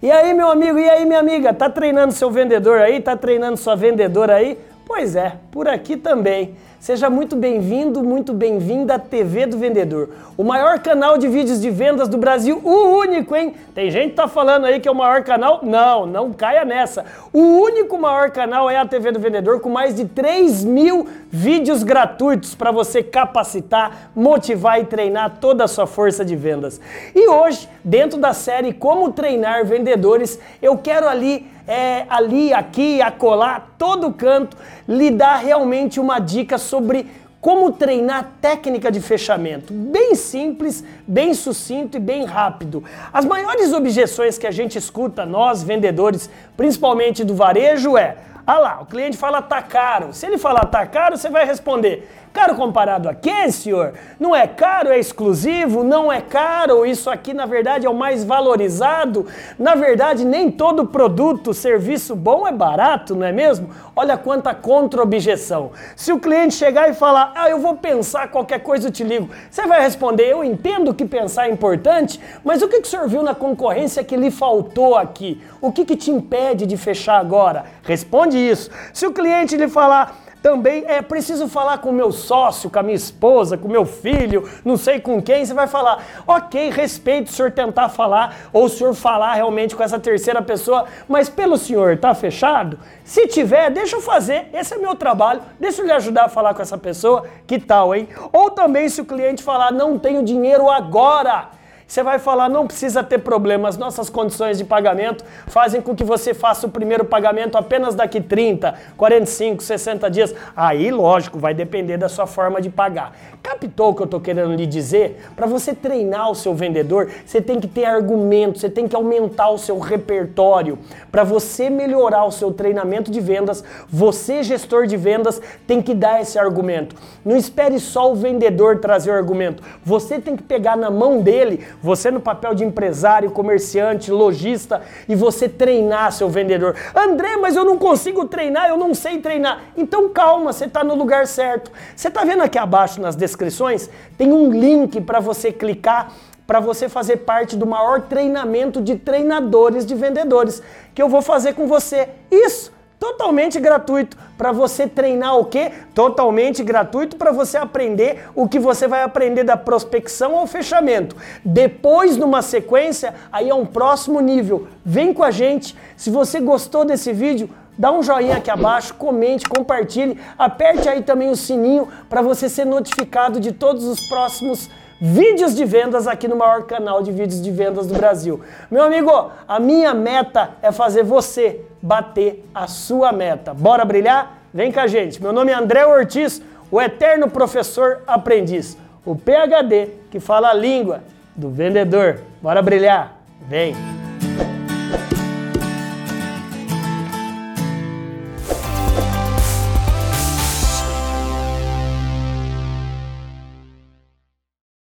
E aí, meu amigo, e aí, minha amiga? Tá treinando seu vendedor aí? Tá treinando sua vendedora aí? Pois é, por aqui também. Seja muito bem-vindo, muito bem-vinda à TV do Vendedor, o maior canal de vídeos de vendas do Brasil, o único, hein? Tem gente que tá falando aí que é o maior canal? Não, não caia nessa. O único maior canal é a TV do Vendedor, com mais de 3 mil vídeos gratuitos para você capacitar, motivar e treinar toda a sua força de vendas. E hoje, dentro da série Como Treinar Vendedores, eu quero ali é, ali, aqui, acolá, todo canto, lhe dar realmente uma dica sobre como treinar técnica de fechamento. Bem simples, bem sucinto e bem rápido. As maiores objeções que a gente escuta, nós vendedores, principalmente do varejo, é: ah lá, o cliente fala tá caro. Se ele falar tá caro, você vai responder: Caro comparado a quê, senhor? Não é caro, é exclusivo? Não é caro? Isso aqui, na verdade, é o mais valorizado? Na verdade, nem todo produto, serviço bom é barato, não é mesmo? Olha quanta contra-objeção. Se o cliente chegar e falar, ah, eu vou pensar qualquer coisa, eu te ligo, você vai responder, eu entendo que pensar é importante, mas o que, que o senhor viu na concorrência que lhe faltou aqui? O que, que te impede de fechar agora? Responde isso. Se o cliente lhe falar, também é preciso falar com o meu sócio, com a minha esposa, com o meu filho, não sei com quem. Você vai falar, ok, respeito o senhor tentar falar, ou o senhor falar realmente com essa terceira pessoa, mas pelo senhor, tá fechado? Se tiver, deixa eu fazer, esse é meu trabalho, deixa eu lhe ajudar a falar com essa pessoa, que tal, hein? Ou também se o cliente falar, não tenho dinheiro agora você vai falar, não precisa ter problema, as nossas condições de pagamento fazem com que você faça o primeiro pagamento apenas daqui 30, 45, 60 dias. Aí, lógico, vai depender da sua forma de pagar. Captou o que eu estou querendo lhe dizer? Para você treinar o seu vendedor, você tem que ter argumento, você tem que aumentar o seu repertório. Para você melhorar o seu treinamento de vendas, você, gestor de vendas, tem que dar esse argumento. Não espere só o vendedor trazer o argumento. Você tem que pegar na mão dele você no papel de empresário, comerciante, lojista e você treinar seu vendedor. André, mas eu não consigo treinar, eu não sei treinar. Então calma, você está no lugar certo. Você está vendo aqui abaixo nas descrições? Tem um link para você clicar para você fazer parte do maior treinamento de treinadores de vendedores que eu vou fazer com você. Isso totalmente gratuito para você treinar o quê? Totalmente gratuito para você aprender o que você vai aprender da prospecção ao fechamento. Depois, numa sequência, aí é um próximo nível. Vem com a gente. Se você gostou desse vídeo, dá um joinha aqui abaixo, comente, compartilhe, aperte aí também o sininho para você ser notificado de todos os próximos vídeos vídeos de vendas aqui no maior canal de vídeos de vendas do Brasil. Meu amigo, a minha meta é fazer você bater a sua meta. Bora brilhar? Vem com a gente. Meu nome é André Ortiz, o eterno professor aprendiz, o PhD que fala a língua do vendedor. Bora brilhar? Vem!